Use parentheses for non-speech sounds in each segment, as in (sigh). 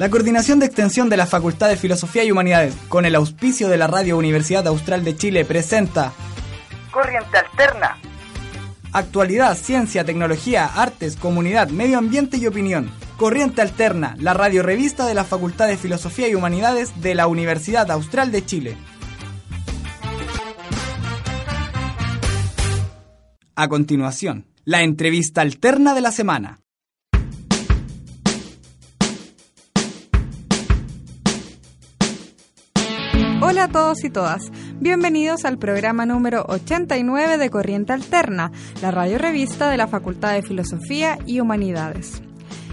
La Coordinación de Extensión de la Facultad de Filosofía y Humanidades, con el auspicio de la Radio Universidad Austral de Chile, presenta Corriente Alterna. Actualidad, ciencia, tecnología, artes, comunidad, medio ambiente y opinión. Corriente Alterna, la radio revista de la Facultad de Filosofía y Humanidades de la Universidad Austral de Chile. A continuación, la entrevista alterna de la semana. Hola a todos y todas, bienvenidos al programa número 89 de Corriente Alterna, la radio revista de la Facultad de Filosofía y Humanidades.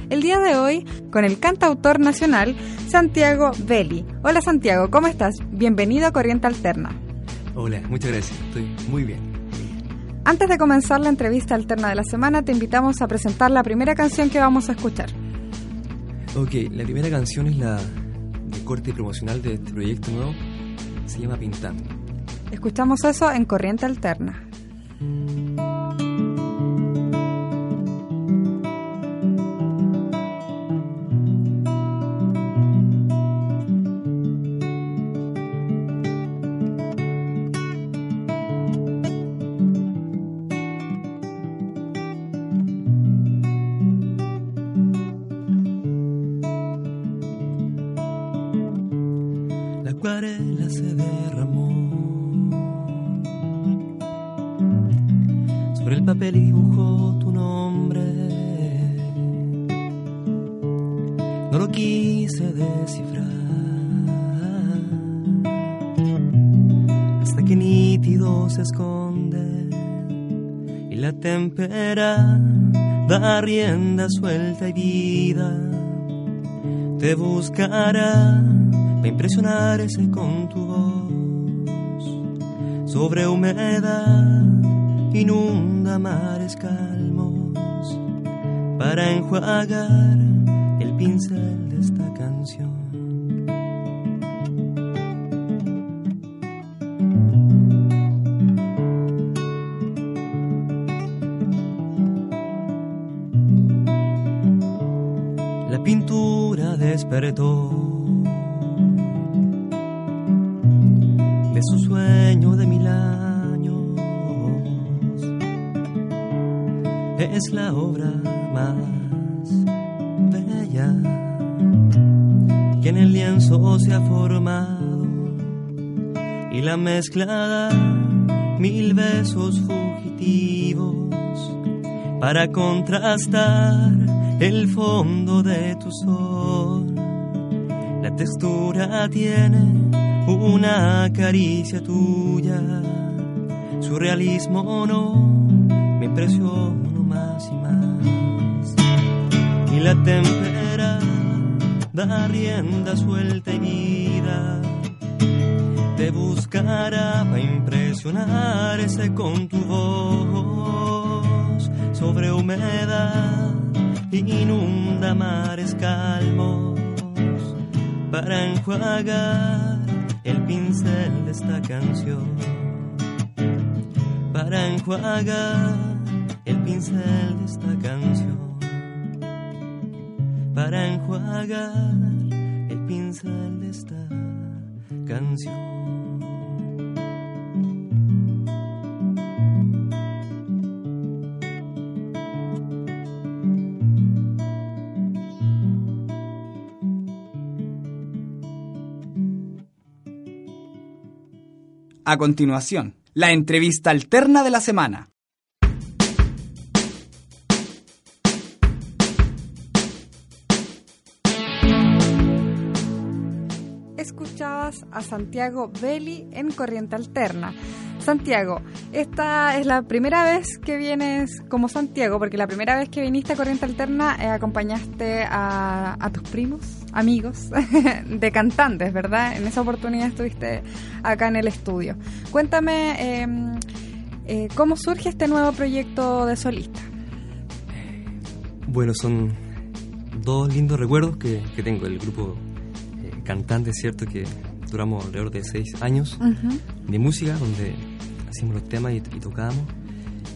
El día de hoy con el cantautor nacional Santiago Belli. Hola Santiago, ¿cómo estás? Bienvenido a Corriente Alterna. Hola, muchas gracias, estoy muy bien. Antes de comenzar la entrevista alterna de la semana, te invitamos a presentar la primera canción que vamos a escuchar. Ok, la primera canción es la de corte promocional de este proyecto nuevo. Se llama Pintando. Escuchamos eso en Corriente Alterna. Nítido se esconde y la tempera da rienda suelta y vida te buscará para impresionarse con tu voz. Sobre humedad inunda mares calmos para enjuagar el pincel de su sueño de mil años. Es la obra más bella que en el lienzo se ha formado y la mezcla da mil besos fugitivos para contrastar el fondo de. Textura tiene una caricia tuya. Su realismo no me impresionó más y más. Y la tempera da rienda suelta y vida. Te buscará para impresionarse con tu voz sobre humedad. Inunda mares calmos para enjuagar el pincel de esta canción. Para enjuagar el pincel de esta canción. Para enjuagar el pincel de esta canción A continuación, la entrevista alterna de la semana. Escuchabas a Santiago Belli en Corriente Alterna, Santiago, esta es la primera vez que vienes como Santiago, porque la primera vez que viniste a Corriente Alterna eh, acompañaste a, tus primos, amigos, (laughs) de cantantes, ¿verdad? En esa oportunidad estuviste acá en el estudio. Cuéntame, em, eh, ¿cómo surge este nuevo proyecto de solista? Bueno, son dos lindos recuerdos que, tengo. El grupo eh, cantante, ¿cierto? Que duramos alrededor de seis años de música, donde hacíamos los temas y, tocábamos.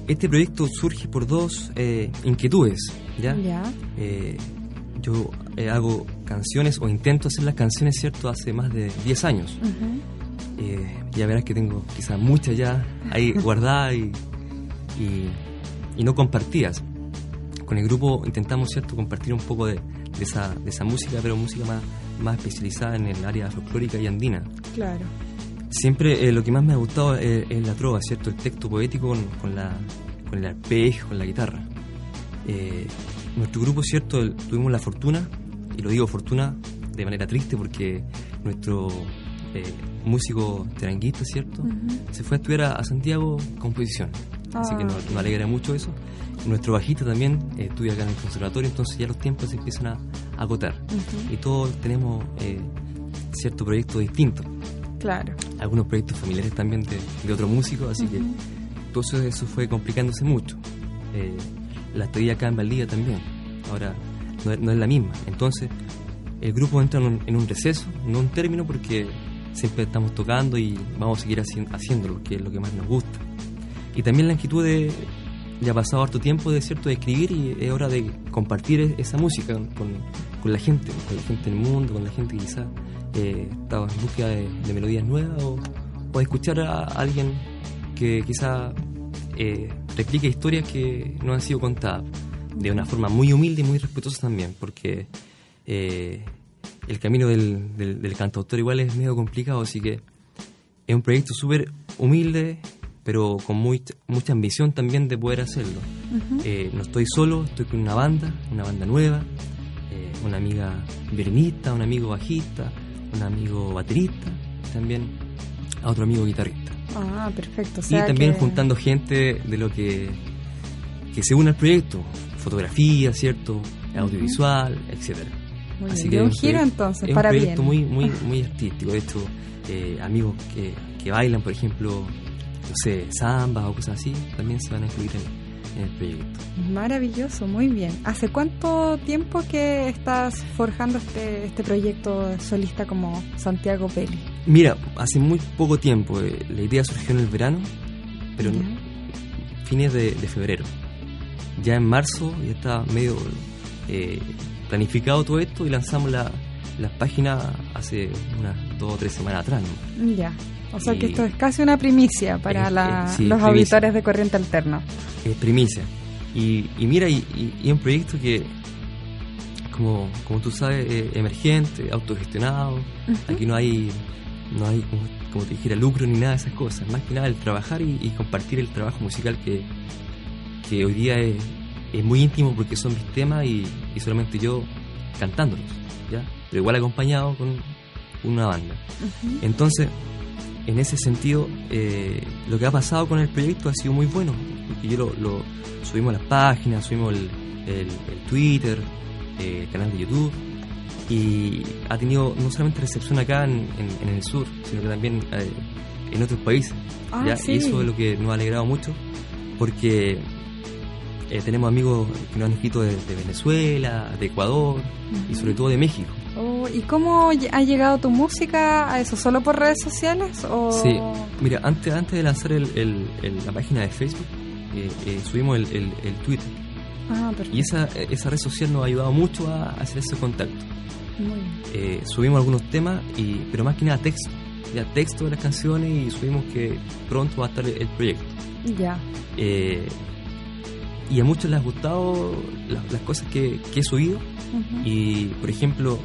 Este proyecto surge por dos eh, inquietudes, ¿ya? Eh, yo eh, hago canciones o intento hacer las canciones, ¿cierto?, hace más de 10 años. ya verás que tengo quizás muchas ya ahí (laughs) guardadas y, y, no compartidas. Con el grupo intentamos, ¿cierto?, compartir un poco de, de, esa, de esa música, pero música más, más especializada en el área folclórica y andina. Claro. Siempre eh, lo que más me ha gustado es, la trova, ¿cierto? El texto poético con, la, con el arpegio, con la guitarra. Eh, nuestro grupo, ¿cierto? Tuvimos la fortuna, y lo digo fortuna de manera triste porque nuestro eh, músico teranguista, ¿cierto? Se fue a estudiar a, Santiago composición. Así que ah. nos, alegra mucho eso. Nuestro bajista también estudia acá en el conservatorio, entonces ya los tiempos se empiezan a, agotar. Y todos tenemos cierto proyecto distinto. Claro. Algunos proyectos familiares también de, de otro músico, así que todo eso, fue complicándose mucho. Eh, la estadía acá en Valdivia también, ahora no, es la misma. Entonces, el grupo entra en un, receso, no un término, porque siempre estamos tocando y vamos a seguir haciéndolo, que es lo que más nos gusta. Y también la inquietud de, ya ha pasado harto tiempo de cierto de escribir y es hora de compartir e-, esa música con, la gente, con la gente del mundo, con la gente que quizás eh, estaba en búsqueda de, melodías nuevas o, o, escuchar a alguien que quizá eh, replique historias que no han sido contadas de una forma muy humilde y muy respetuosa también, porque eh, el camino del, del, cantautor igual es medio complicado, así que es un proyecto súper humilde, pero con muy, mucha ambición también de poder hacerlo. Eh, no estoy solo, estoy con una banda, una banda nueva, una amiga violinista, un amigo bajista, un amigo baterista, también a otro amigo guitarrista. Ah, perfecto. y también juntando gente de lo que, que se une al proyecto, fotografía, ¿cierto? Audiovisual, etcétera. Así que un giro entonces, es un proyecto muy, muy, (laughs) muy artístico. De hecho, eh, amigos que, que bailan, por ejemplo, no sé, samba o cosas así, también se van a incluir en, el proyecto. Maravilloso, muy bien. ¿Hace cuánto tiempo que estás forjando este, este proyecto solista como Santiago Peli? Mira, hace muy poco tiempo. Eh, la idea surgió en el verano, pero en fines de, febrero. Ya en marzo ya estaba medio eh, planificado todo esto y lanzamos la, la página hace unas dos o tres semanas atrás. Ya. O sea que esto es casi una primicia para los auditores de Corriente Alterna. Es primicia. Y, mira, y, y, un proyecto que, como, como tú sabes, es emergente, autogestionado. Aquí no hay, no hay como, te dijera, lucro ni nada de esas cosas. Más que nada el trabajar y, compartir el trabajo musical que, que hoy día es, es muy íntimo porque son mis temas y, solamente yo cantándolos, ¿ya? Pero igual acompañado con una banda. Entonces, en ese sentido, eh, lo que ha pasado con el proyecto ha sido muy bueno. Porque yo lo, subimos a las páginas, subimos el, el, Twitter, eh, el canal de YouTube. Y ha tenido no solamente recepción acá en, el sur, sino que también eh, en otros países. Ah, y eso es lo que nos ha alegrado mucho, porque tenemos amigos que nos han escrito de, Venezuela, de Ecuador y sobre todo de México. Oh, ¿Y cómo ha llegado tu música a eso? ¿Solo por redes sociales? O... Sí, mira, antes, antes de lanzar el, la página de Facebook, eh, eh, subimos el, Twitter. Ah, y esa, esa red social nos ha ayudado mucho a hacer ese contacto. Muy eh, subimos algunos temas, y, pero más que nada texto. Ya texto de las canciones y subimos que pronto va a estar el, proyecto. Ya. Y a muchos les ha gustado las, cosas que, he subido. Y, por ejemplo,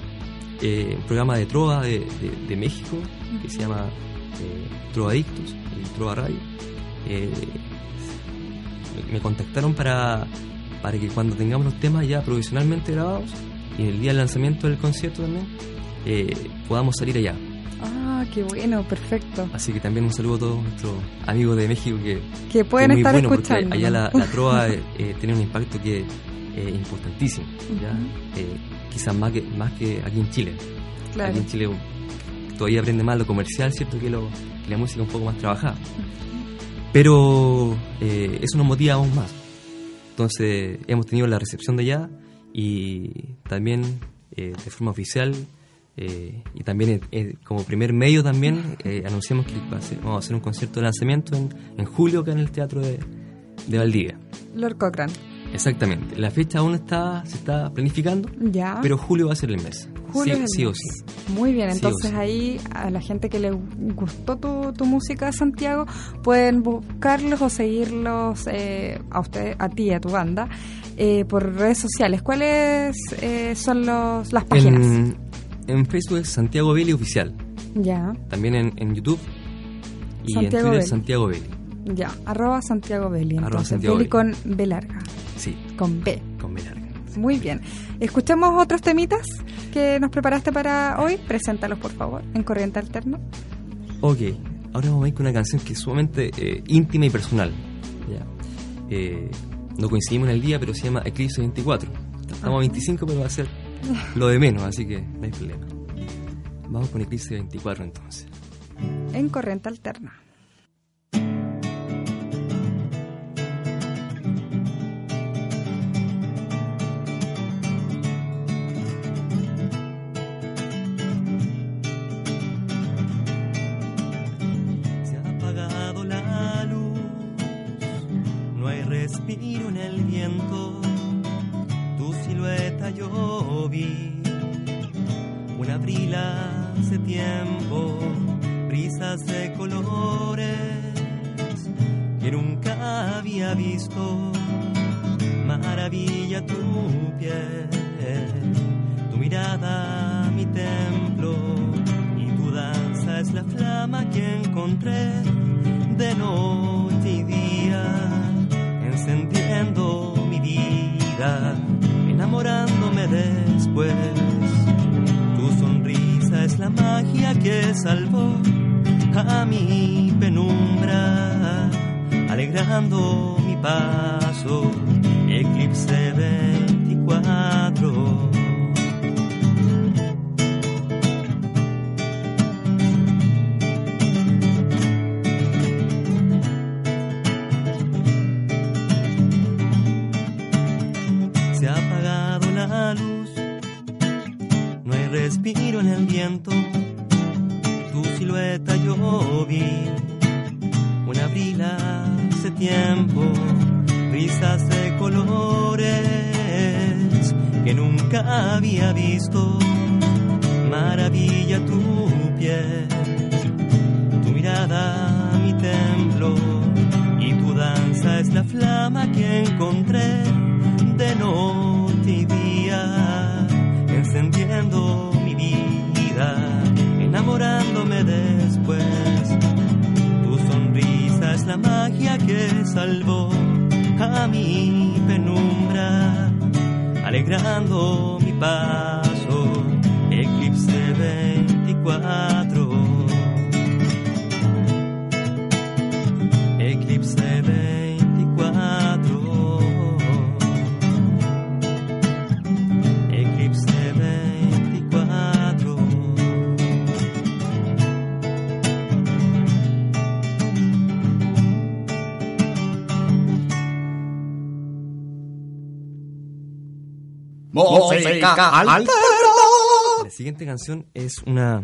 eh, un programa de trova de, México que se llama eh, Trovadictos y Trova Radio. Eh, me contactaron para, para que cuando tengamos los temas ya profesionalmente grabados y el día del lanzamiento del concierto también, podamos salir allá. Ah, qué bueno, perfecto. Así que también un saludo a todos nuestros amigos de México que, que pueden es muy estar bueno porque escuchando. Allá la, la trova (laughs) eh, eh, tiene un impacto que es importantísimo, ¿ya? Eh, quizás más que, más que aquí en Chile. Claro. Aquí en Chile todavía aprende más lo comercial, ¿cierto? Que, lo, que la música un poco más trabajada. Pero eh, eso nos motiva aún más. Entonces hemos tenido la recepción de allá y también eh, de forma oficial eh, y también eh, como primer medio también eh, anunciamos que va a ser- vamos a hacer un concierto de lanzamiento en, en julio acá en el Teatro de, de Valdivia. Lord Cochran. Exactamente. La fecha aún está, se está planificando, Ya. pero julio va a ser el mes. Julio sí, es el sí o sí. Muy bien, Sí entonces sí. ahí a la gente que le gustó tu, tu música, Santiago, pueden buscarlos o seguirlos eh, a usted, a ti, a tu banda, eh, por redes sociales. ¿Cuáles eh, son los, las páginas? En, en Facebook es Santiago Belli Oficial. Ya, También en, en YouTube y Santiago en Twitter Belli. Santiago Belli. ya, arroba Santiago Belli. Arroba Santiago Belli Belli. con B larga, Sí, con B. con B larga. Muy bien. ¿Escuchamos otros temitas que nos preparaste para hoy? Preséntalos, por favor, en Corriente Alterno. Ok, ahora vamos a ir con una canción que es sumamente eh, íntima y personal. Ya. Eh, no coincidimos en el día, pero se llama Eclipse 24. Estamos a 25, pero va a ser (laughs) lo de menos, así que no hay problema. Vamos con Eclipse 24 entonces. En Corriente Alterna. Se ha apagado la luz, no hay respiro en el viento. Enamorándome después. Tu sonrisa es la magia que salvó a mi penumbra, alegrando mi paso. Eclipse 24. La magia que salvó a mi penumbra, alegrando mi paso. Eclipse 24. La siguiente canción es una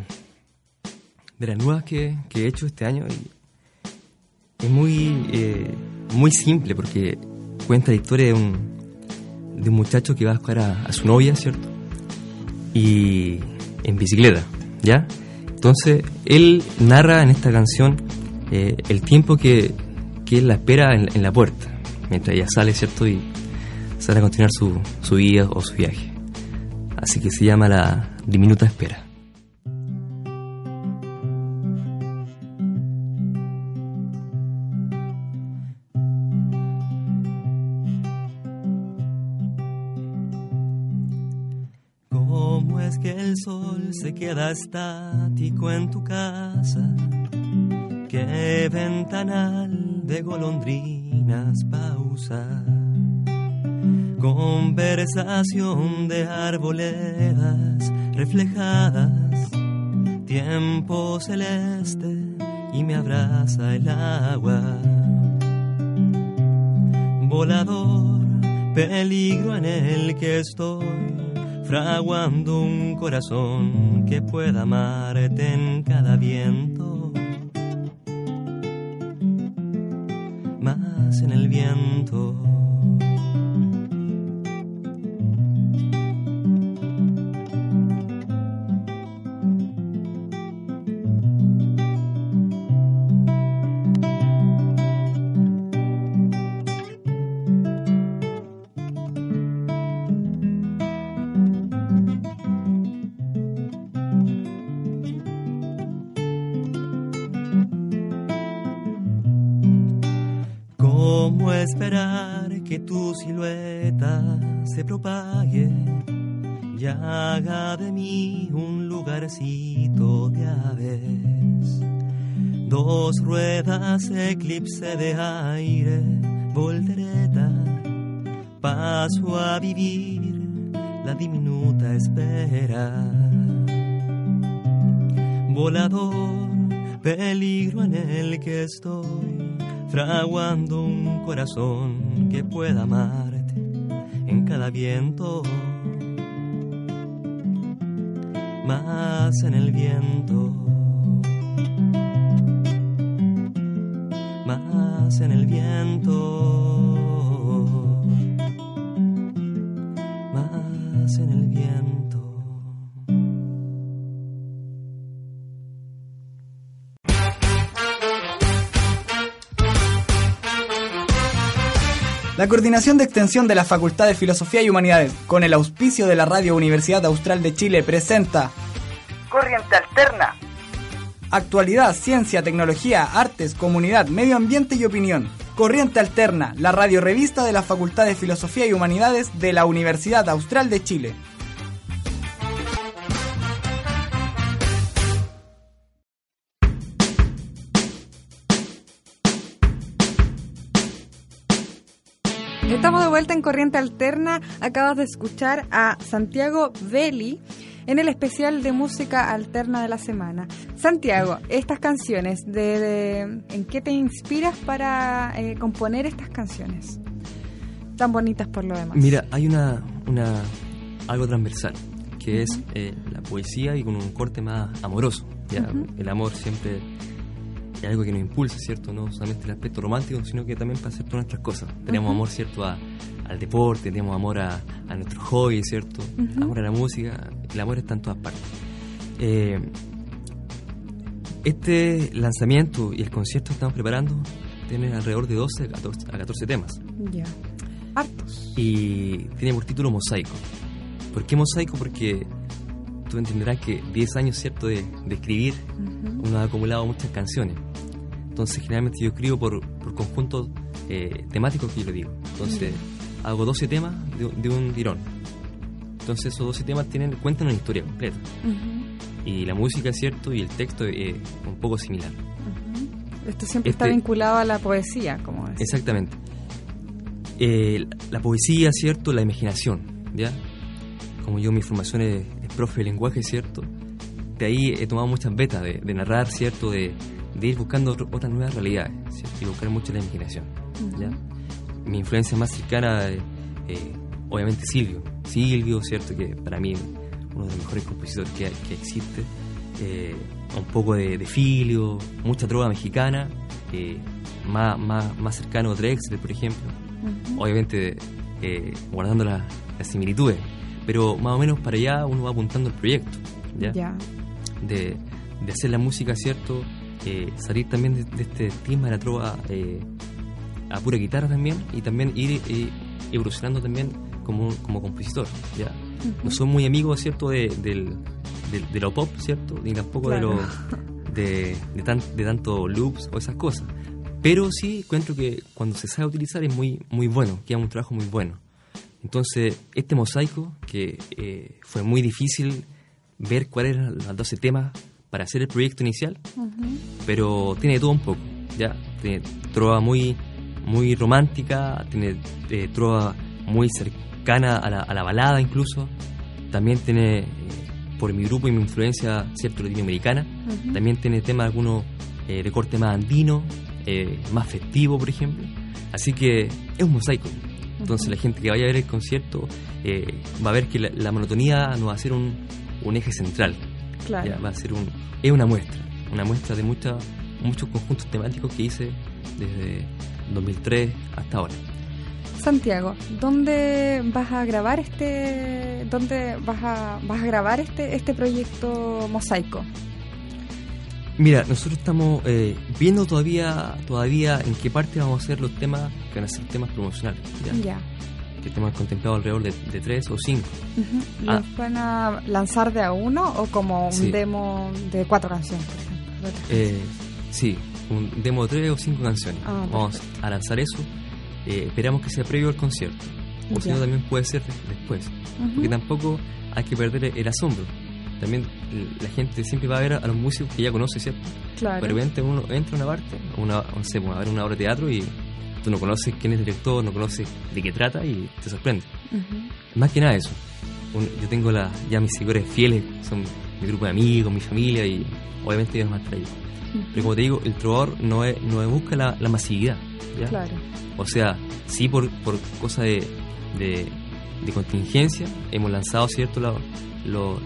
de las nuevas que, que he hecho este año y es muy, eh, muy simple porque cuenta la historia de un, de un muchacho que va a buscar a, a su novia, ¿cierto? Y en bicicleta, ¿ya? Entonces él narra en esta canción eh, el tiempo que, que él la espera en, en la puerta, mientras ella sale, ¿cierto? Y sale a continuar su, su vida o su viaje. Así que se llama la diminuta espera. Como es que el sol se queda estático en tu casa? ¿Qué ventanal de golondrinas pausa? Conversación de arboledas reflejadas, tiempo celeste y me abraza el agua. Volador, peligro en el que estoy, fraguando un corazón que pueda amarte en cada viento. Más en el viento. Esperar que tu silueta se propague y haga de mí un lugarcito de aves. Dos ruedas, eclipse de aire, voltereta, paso a vivir la diminuta espera. Volador, peligro en el que estoy fraguando un corazón que pueda amarte en cada viento, más en el viento, más en el viento, La Coordinación de Extensión de la Facultad de Filosofía y Humanidades, con el auspicio de la Radio Universidad Austral de Chile, presenta Corriente Alterna. Actualidad, ciencia, tecnología, artes, comunidad, medio ambiente y opinión. Corriente Alterna, la radio revista de la Facultad de Filosofía y Humanidades de la Universidad Austral de Chile. Estamos de vuelta en Corriente Alterna. Acabas de escuchar a Santiago Belli en el especial de música alterna de la semana. Santiago, estas canciones, de, ¿en qué te inspiras para eh, componer estas canciones? Tan bonitas por lo demás. Mira, hay una, una algo transversal, que es eh, la poesía y con un corte más amoroso. ¿ya? El amor siempre es algo que nos impulsa, ¿cierto? No solamente el aspecto romántico, sino que también para hacer todas nuestras cosas. Tenemos amor, ¿cierto? A, al deporte, tenemos amor a, a nuestros hobbies, ¿cierto? Amor a la música, el amor está en todas partes. Eh, este lanzamiento y el concierto que estamos preparando tiene alrededor de 12 a 14, a 14 temas. Ya. Hartos. Y tiene por título Mosaico. ¿Por qué Mosaico? Porque tú entenderás que 10 años, ¿cierto?, de, de escribir, uno ha acumulado muchas canciones. Entonces, generalmente yo escribo por, por conjuntos eh, temáticos que yo le digo. Entonces, hago 12 temas de, de un tirón. Entonces, esos 12 temas tienen, cuentan una historia completa. Y la música, ¿cierto?, y el texto es un poco similar. Esto siempre está Este- vinculado a la poesía, como es. Exactamente. Eh, la poesía, ¿cierto? La imaginación, ¿ya? Como yo, mi formación es, es profe de lenguaje, ¿cierto? De ahí he tomado muchas vetas de, de narrar, ¿cierto? De, de ir buscando otro- otras nuevas realidades, ¿cierto? Y buscar mucho la imaginación, ¿ya? Mi influencia más cercana, eh, eh, obviamente, Silvio. Silvio, ¿cierto? Que para mí uno de los mejores compositores que, que existe. Eh, un poco de, de Filio, mucha trova mexicana, eh, más, más, más cercano a Drexler, por ejemplo. Obviamente eh, guardando la- las similitudes, pero más o menos para allá uno va apuntando el proyecto, ¿ya? Ya. De, de hacer la música, ¿cierto? Eh, salir también de, de este tema de la trova eh, a pura guitarra también y también ir eh, evolucionando también como, como compositor, ¿ya? No soy muy amigo, ¿cierto? De, del, de lo pop, ¿cierto? Ni tampoco Claro. de lo de, de, tan- de tanto loops o esas cosas. Pero sí encuentro que cuando se sabe utilizar es muy, muy bueno, queda un trabajo muy bueno. Entonces, este mosaico, que eh, fue muy difícil ver cuáles eran los 12 temas para hacer el proyecto inicial, pero tiene todo un poco, ¿ya? Tiene trova muy, muy romántica, tiene eh, trova muy cercana a la, a la, balada incluso, también tiene, eh, por mi grupo y mi influencia, cierto, latinoamericana, también tiene temas algunos eh, de corte más andino, eh, más festivo, por ejemplo, así que es un mosaico. Entonces la gente que vaya a ver el concierto eh, va a ver que la, la, monotonía no va a ser un, un eje central, Claro. ya, va a ser un, es una muestra, una muestra de mucha, muchos conjuntos temáticos que hice desde 2003 hasta ahora. Santiago, ¿dónde vas a grabar este dónde vas a vas a grabar este este proyecto Mosaico? Mira, nosotros estamos eh, viendo todavía todavía en qué parte vamos a hacer los temas que van a ser temas promocionales. ¿ya? Ya. Que tenemos contemplado alrededor de, de tres o cinco. ¿Los Ah. van a lanzar de a uno o como un Sí. demo de cuatro canciones, por ejemplo? de Eh, sí, un demo de tres o cinco canciones. Ah, Vamos a lanzar eso. Eh, esperamos que sea previo al concierto. O si no, también puede ser de- después. canciones? Porque Ujú. tampoco hay que perder el asombro. También la gente siempre va a ver a los músicos que ya conoce, ¿cierto? Claro. De repente uno entra a una parte, una, no sé, pues, a ver una obra de teatro y tú no conoces quién es el director, no conoces de qué trata y te sorprende. Más que nada eso. Yo tengo la, ya mis seguidores fieles, son mi grupo de amigos, mi familia y obviamente ellos más traídos. Pero como te digo, el trovador no, es, no busca la, la masividad. ¿ya? Claro. O sea, sí por, por cosa de, de, de contingencia hemos lanzado, ¿cierto? Lo, lo-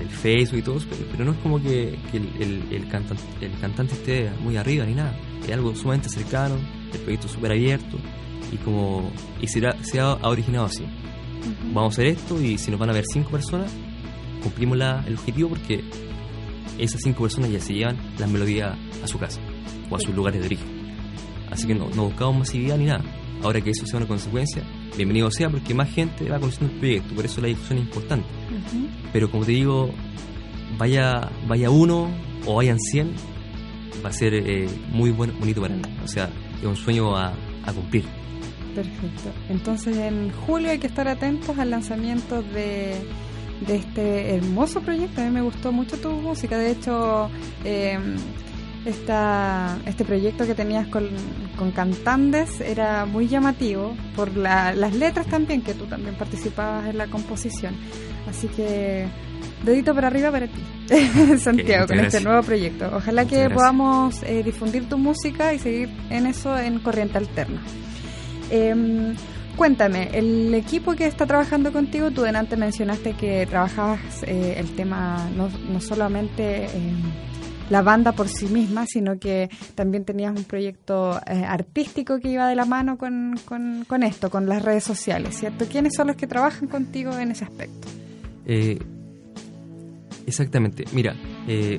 el Facebook y todo, pero, pero no es como que, que el, el, el cantante, el cantante esté muy arriba ni nada. Es algo sumamente cercano, el proyecto súper abierto y como y será, se ha originado así. Ujú. Vamos a hacer esto y si nos van a ver cinco personas, cumplimos la- el objetivo porque esas cinco personas ya se llevan las melodías a su casa o a sus lugares de origen. Así que no, no buscamos masividad ni nada. Ahora que eso sea una consecuencia, bienvenido sea porque más gente va conociendo el proyecto, por eso la difusión es importante. Ujú. Pero como te digo, vaya, vaya uno o vayan 100, va a ser eh, muy bueno, bonito para mí. O sea, es un sueño a, cumplir. Perfecto. Entonces en julio hay que estar atentos al lanzamiento de, de este hermoso proyecto. A mí me gustó mucho tu música. De hecho, eh, esta, este proyecto que tenías con, con cantantes era muy llamativo por la- las letras también, que tú también participabas en la composición. Así que dedito para arriba para ti, (laughs) Santiago, con este nuevo proyecto. Ojalá Muchas que gracias. podamos eh, difundir tu música y seguir en eso en Corriente Alterna. Em, cuéntame, el equipo que está trabajando contigo, tú delante mencionaste que trabajabas eh, el tema no, no solamente la banda por sí misma, sino que también tenías un proyecto eh, artístico que iba de la mano con, con, con esto, con las redes sociales, ¿cierto? ¿Quiénes son los que trabajan contigo en ese aspecto? Eh, exactamente. Mira, eh,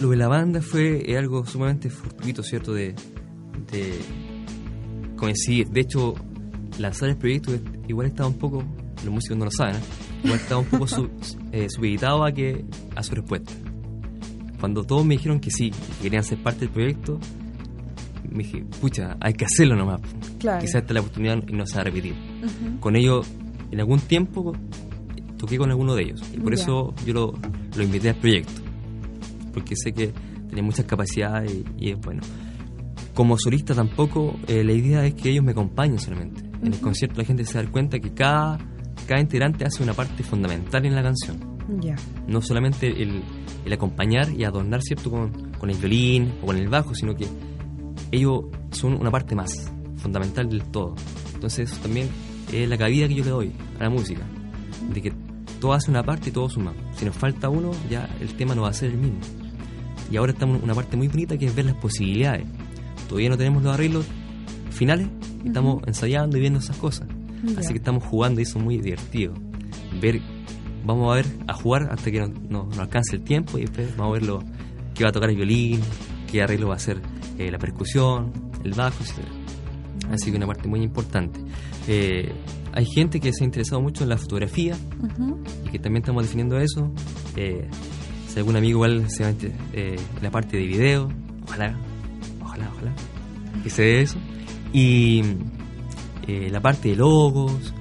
lo de la banda fue eh, algo sumamente fortuito, ¿cierto? De, de coincidir. De hecho, lanzar el proyecto igual estaba un poco, los músicos no lo saben, ¿eh? igual estaba un poco (laughs) su- eh, supeditado a, que, a su respuesta. Cuando todos me dijeron que sí, que querían ser parte del proyecto, me dije, pucha, hay que hacerlo nomás. Claro. Quizás esta es la oportunidad y no se va a repetir Ujú. con ellos en algún tiempo toqué con alguno de ellos y por Ya. eso yo lo, lo invité al proyecto porque sé que tenía muchas capacidades y, es bueno como solista tampoco eh, la idea es que ellos me acompañen solamente en el concierto la gente se da cuenta que cada, cada integrante hace una parte fundamental en la canción No solamente el, el acompañar y adornar cierto con, con el violín o con el bajo sino que ellos son una parte más fundamental del todo. Entonces eso también es la cabida que yo le doy a la música de que todo hace una parte y todo suma. Si nos falta uno ya el tema no va a ser el mismo. Y ahora estamos en una parte muy bonita que es ver las posibilidades. Todavía no tenemos los arreglos finales estamos ensayando y viendo esas cosas. Así que estamos jugando y eso es muy divertido. Ver vamos a ver a jugar hasta que nos no, nos alcance el tiempo y después vamos a ver lo que va a tocar el violín qué arreglo va a hacer eh, la percusión el bajo etc así que una parte muy importante. Eh, hay gente que se ha interesado mucho en la fotografía y que también estamos definiendo eso. Eh, si algún amigo igual se va a inter- eh, en la parte de video ojalá ojalá ojalá que se dé eso. Y la parte de logos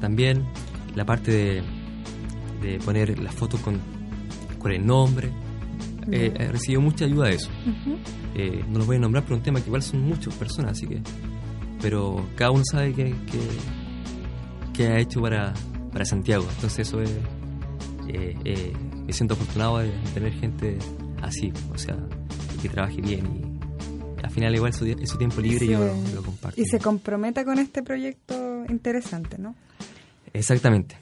también la parte de, de poner las fotos con, con el nombre. Eh, he recibido mucha ayuda de eso. Eh, no los voy a nombrar, pero un tema que igual son muchas personas, así que. Pero cada uno sabe qué que, ha hecho para, para Santiago. Entonces, eso es. Eh, me siento afortunado de tener gente así, o sea, que trabaje bien y al final, igual su, su tiempo libre yo lo comparto. Y se comprometa con este proyecto interesante, ¿no? Exactamente.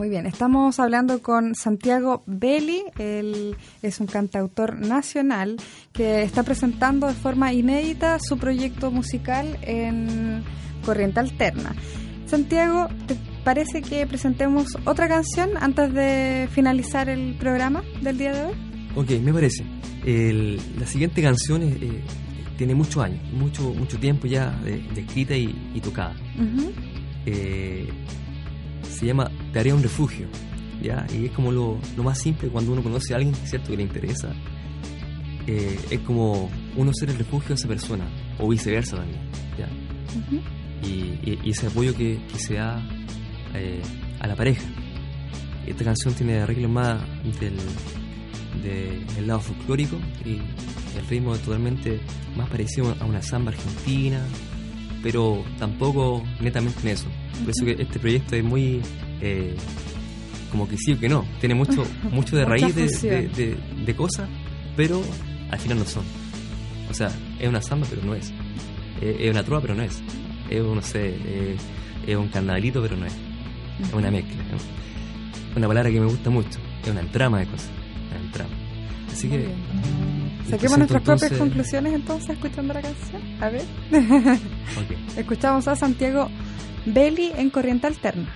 Muy bien, estamos hablando con Santiago Belli, él es un cantautor nacional que está presentando de forma inédita su proyecto musical en Corriente Alterna. Santiago, ¿te parece que presentemos otra canción antes de finalizar el programa del día de hoy? Ok, me parece. la siguiente canción eh, tiene muchos años, mucho, mucho tiempo ya de, escrita y, tocada se llama Te haré un refugio, ¿ya? Y es como lo, más simple cuando uno conoce a alguien, ¿cierto?, que le interesa. Eh, es como uno ser el refugio de esa persona, o viceversa también, ¿ya? y, ese apoyo que, se da eh, a la pareja. Esta canción tiene arreglos más del, del lado folclórico y el ritmo es totalmente más parecido a una samba argentina, pero tampoco netamente en eso. Por eso que este proyecto es muy eh, como que sí o que no. Tiene mucho, (laughs) mucho de raíz de, cosas, pero al final no son. O sea, es una samba, pero no es. Es, una trova, pero no es. Es, no sé, es, un carnavalito, pero no es. Es una mezcla. Una palabra que me gusta mucho. Es una trama de cosas. Una trama. Así que. Saquemos nuestras propias conclusiones entonces escuchando la canción. A ver. (laughs) Escuchamos a Santiago Belli en Corriente Alterna.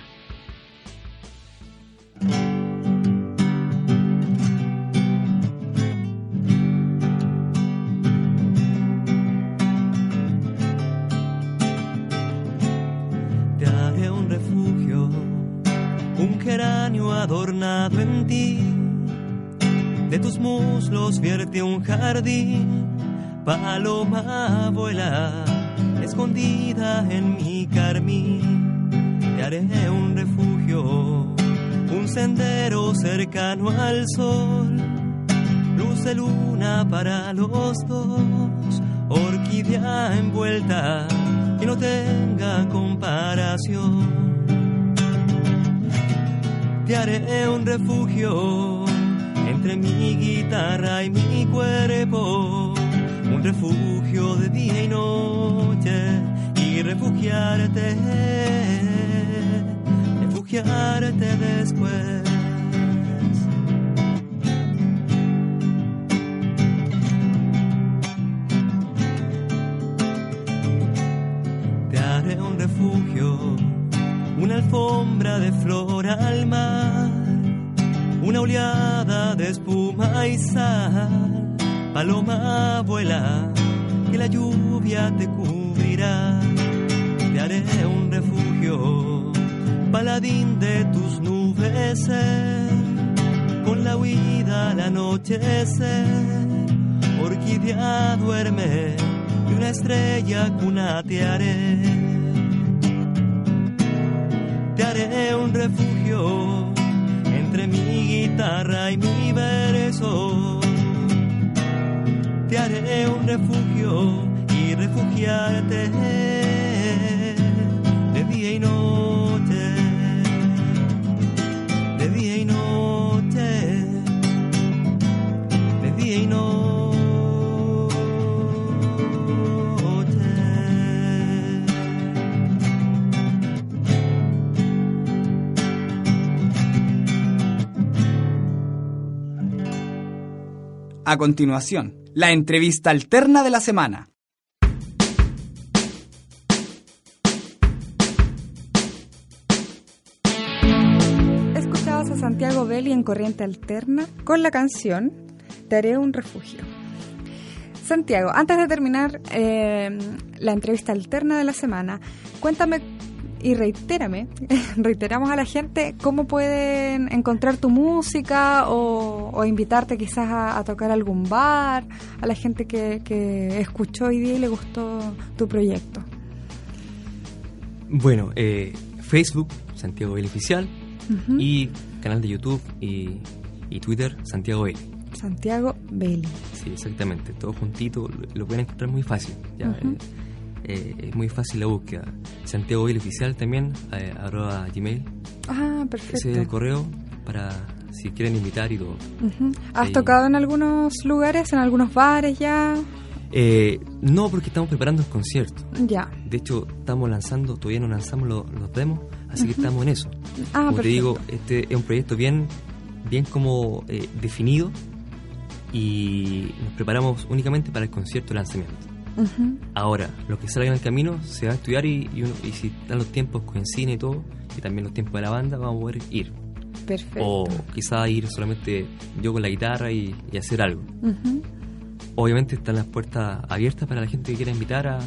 Muslos vierte un jardín, paloma vuela escondida en mi carmín. Te haré un refugio, un sendero cercano al sol, luz de luna para los dos, orquídea envuelta que no tenga comparación. Te haré un refugio entre mi guitarra y mi cuerpo un refugio de día y noche y refugiarte, refugiarte después. Te haré un refugio, una alfombra de flor al mar, una oleada de espuma y sal Paloma vuela, que la lluvia te cubrirá. Te haré un refugio, paladín de tus nubes, con la huida al anochecer. Orquídea duerme y una estrella cuna te haré. Te haré un refugio entre mi guitarra y mi verso. Te haré un refugio y refugiarte A continuación, la entrevista alterna de la semana. Escuchabas a Santiago Belli en Corriente Alterna con la canción Te haré un refugio. Santiago, antes de terminar eh, la entrevista alterna de la semana, cuéntame y reitérame, (laughs) reiteramos a la gente cómo pueden encontrar tu música o, invitarte quizás a, tocar algún bar, a la gente que, escuchó hoy día y le gustó tu proyecto. Bueno, eh, Facebook, Santiago el Oficial, Y canal de YouTube y, y Twitter, Santiago Belli. Santiago Belli. Sí, exactamente. Todo juntito, lo, lo pueden encontrar muy fácil. Ya, eh, eh, es muy fácil la búsqueda. Santiago Belli Oficial también, eh, arroba Gmail. Ah, perfecto. Ese es el correo para si quieren invitar y todo. Ujú. ¿Has Sí. tocado en algunos lugares, en algunos bares ya? Eh, no, porque estamos preparando el concierto. Ya. De hecho, estamos lanzando, todavía no lanzamos lo- los demos, así que estamos en eso. Ah, como te perfecto. digo, este es un proyecto bien, bien como eh, definido y nos preparamos únicamente para el concierto de lanzamiento. Ahora, lo que salga en el camino se va a estudiar y, y, uno- y si están los tiempos coinciden y todo, y también los tiempos de la banda, vamos a poder ir. Perfecto. O quizá ir solamente yo con la guitarra y, y hacer algo. Obviamente están las puertas abiertas para la gente que quiera invitar a,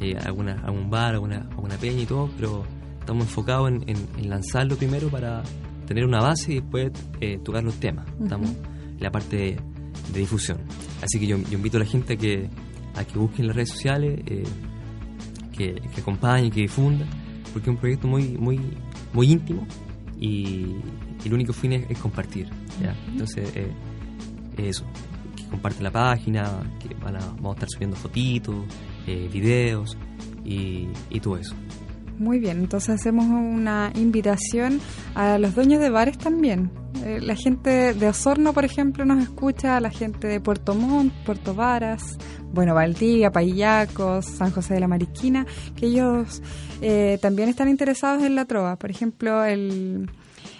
eh, a alguna, a un bar, a una peña y todo, pero estamos enfocados en, en- en lanzarlo primero para tener una base y después eh, tocar los temas. Estamos en la parte de, de difusión. Así que yo, yo invito a la gente a que, a que busquen las redes sociales, eh, que, que acompañen, que difundan, porque es un proyecto muy, muy, muy íntimo y, y el único fin es, es compartir. ¿ya? Entonces, eh, eso, que comparten la página, que van a, vamos a estar subiendo fotitos, eh, videos y, y todo eso. Muy bien, entonces hacemos una invitación a los dueños de bares también. Eh, la gente de Osorno, por ejemplo, nos escucha, la gente de Puerto Montt, Puerto Varas, bueno, Valdivia, Payacos, San José de la Marisquina, que ellos eh, también están interesados en la trova. Por ejemplo, el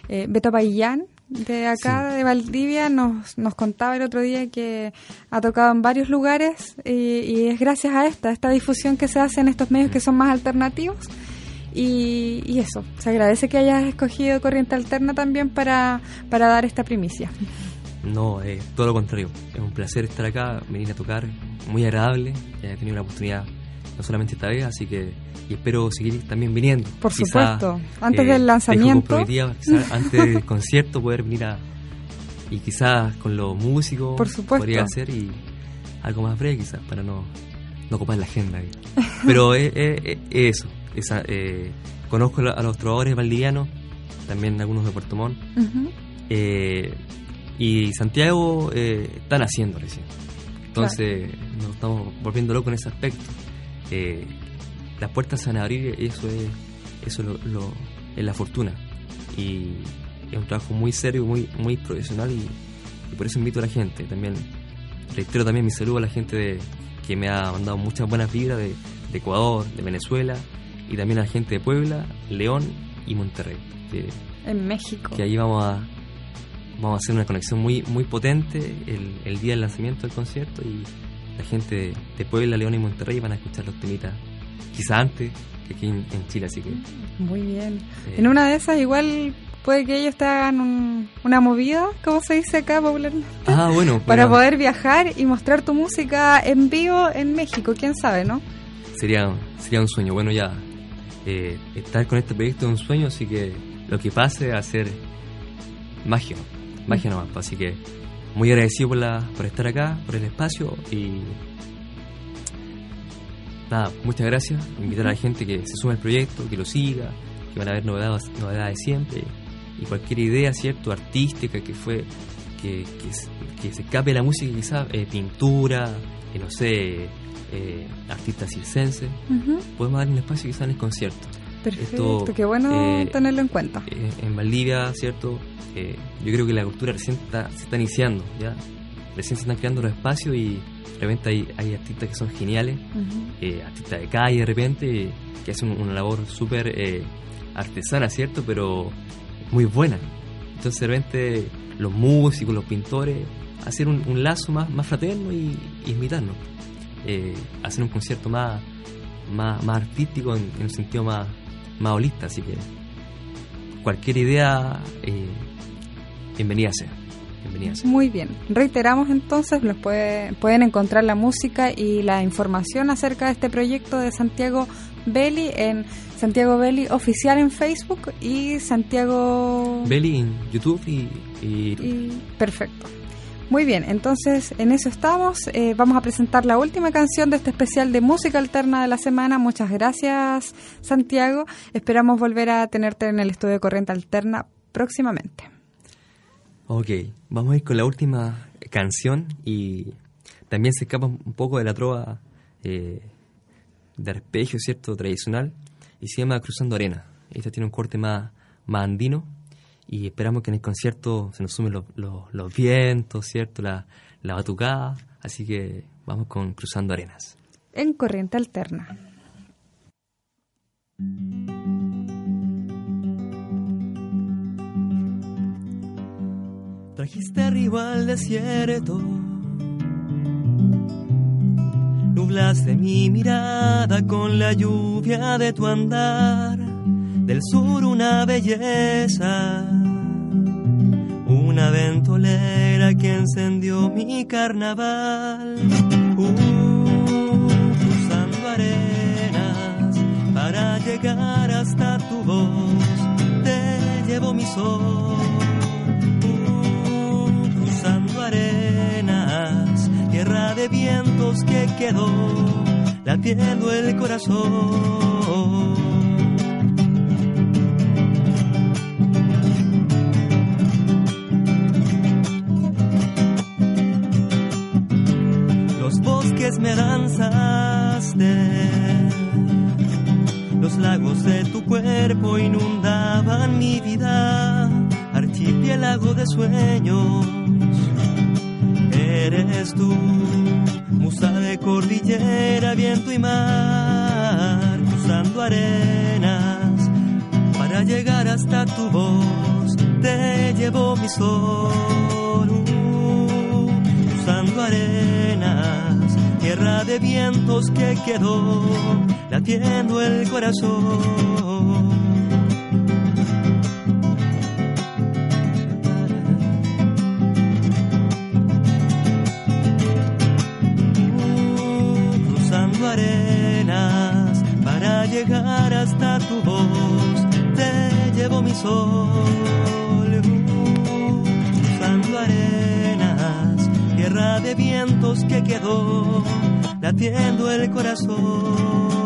eh, Beto Paillán de acá Sí. de Valdivia nos, nos contaba el otro día que ha tocado en varios lugares y, y es gracias a esta, esta difusión que se hace en estos medios que son más alternativos. Y, y eso, se agradece que hayas escogido Corriente Alterna también para, para dar esta primicia. No, eh, todo lo contrario. Es un placer estar acá, venir a tocar, muy agradable. Ya he tenido la oportunidad no solamente esta vez, así que y espero seguir también viniendo. Por Quizá, supuesto, antes eh, del dejo lanzamiento. quizá (laughs) antes del concierto poder venir a... Y quizás con los músicos Por supuesto. podría hacer y algo más breve quizás para no, no ocupar la agenda. Pero es, es- es eso. Esa, eh, conozco a los trovadores valdivianos, también algunos de Puerto Montt. Eh, y Santiago eh, están haciendo recién. Entonces nos estamos volviendo locos en ese aspecto. Eh, las puertas se van a abrir y eso es, eso es, lo, lo- es la fortuna. Y es un trabajo muy serio, muy, muy profesional y, y por eso invito a la gente. También reitero también mi saludo a la gente de, que me ha mandado muchas buenas vibras de, de Ecuador, de Venezuela y también a la gente de Puebla, León y Monterrey. Que, En México. que ahí vamos a vamos a hacer una conexión muy muy potente el, el día del lanzamiento del concierto y la gente de, de Puebla, León y Monterrey van a escuchar los temitas quizá antes que aquí en, en Chile, así que Muy bien. eh, En una de esas igual puede que ellos te hagan un- una movida, como se dice acá popularmente, ah bueno (laughs) para bueno, poder viajar y mostrar tu música en vivo en México, quién sabe, ¿no? sería sería un sueño bueno ya eh, estar con este proyecto es un sueño así que lo que pase va a ser magia magia nomás. Pues, así que muy agradecido por la por estar acá por el espacio y nada muchas gracias. Invitar a la gente que se sume al proyecto que lo siga que van a haber novedades novedades siempre. Y cualquier idea cierto artística que fue que, que, se- que se escape de la música quizás eh, pintura eh, no sé eh, artistas circenses podemos dar un espacio quizás en el concierto Perfecto, Esto, qué bueno eh, tenerlo en cuenta. eh, en Valdivia, ¿cierto? Yo creo que la cultura recién está- se está iniciando, ¿ya? Recién se están creando los espacios y de repente hay, hay artistas que son geniales, artistas de calle de repente, que hacen una labor súper artesana, ¿cierto? Pero muy buena. Entonces de repente los músicos, los pintores, hacer un, un lazo más, más fraterno y, y invitarnos. Eh, hacer un concierto más, más, más artístico en, en un sentido más, más holista, así que cualquier idea, eh, bienvenida sea. Muy bien. Reiteramos entonces, los puede- pueden encontrar la música y la información acerca de este proyecto de Santiago Belli en Santiago Belli oficial en Facebook y Santiago Belly en YouTube y, y y perfecto. Muy bien, entonces en eso estamos. Eh, vamos a presentar la última canción de este especial de música alterna de la semana. Muchas gracias, Santiago. Esperamos volver a tenerte en el estudio de Corriente Alterna próximamente. Ok, vamos a ir con la última canción y también se escapa un poco de la trova eh, de arpegio, ¿cierto? Tradicional y se llama Cruzando Arena. Esta tiene un corte más, más andino y esperamos que en el concierto se nos sumen los, vientos, ¿cierto? La, la batucada, así que vamos con Cruzando Arenas. En corriente alterna. Trajiste arriba al desierto, nublaste mi mirada con la lluvia de tu andar, del sur una belleza, una ventolera que encendió mi carnaval, uh, cruzando arenas para llegar hasta tu voz, te llevo mi sol arenas, tierra de vientos que quedó latiendo el corazón. Me danzaste, los lagos de tu cuerpo inundaban mi vida, archipiélago de sueños. Eres tú, musa de cordillera, viento y mar, cruzando arenas. Para llegar hasta tu voz. Te llevo mi sol, cruzando arenas, tierra de vientos que quedó latiendo el corazón. llegar hasta tu voz, te llevo mi sol, cruzando arenas, tierra de vientos que quedó latiendo el corazón.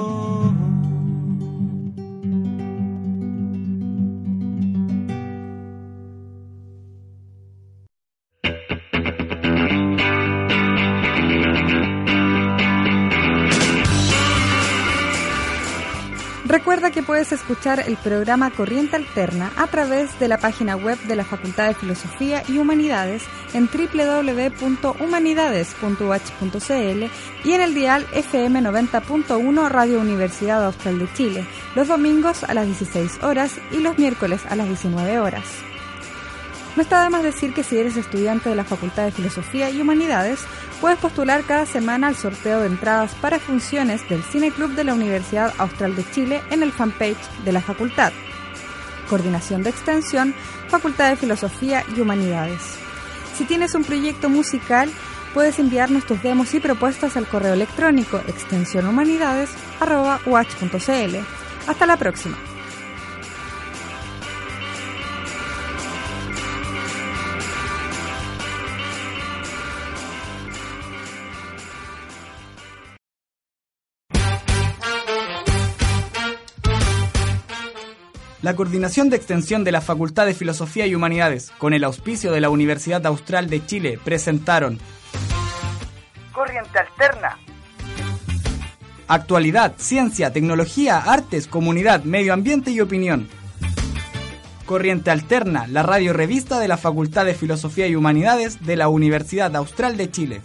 Puedes escuchar el programa Corriente Alterna a través de la página web de la Facultad de Filosofía y Humanidades en www.humanidades.uach.cl y en el dial FM 90.1 Radio Universidad Austral de Chile, los domingos a las 16 horas y los miércoles a las 19 horas. No está de más decir que si eres estudiante de la Facultad de Filosofía y Humanidades, puedes postular cada semana al sorteo de entradas para funciones del Cine Club de la Universidad Austral de Chile en el fanpage de la facultad. Coordinación de Extensión, Facultad de Filosofía y Humanidades. Si tienes un proyecto musical, puedes enviarnos tus demos y propuestas al correo electrónico extensionhumanidades.cl. Hasta la próxima. La Coordinación de Extensión de la Facultad de Filosofía y Humanidades, con el auspicio de la Universidad Austral de Chile, presentaron Corriente Alterna. Actualidad, ciencia, tecnología, artes, comunidad, medio ambiente y opinión. Corriente Alterna, la radio revista de la Facultad de Filosofía y Humanidades de la Universidad Austral de Chile.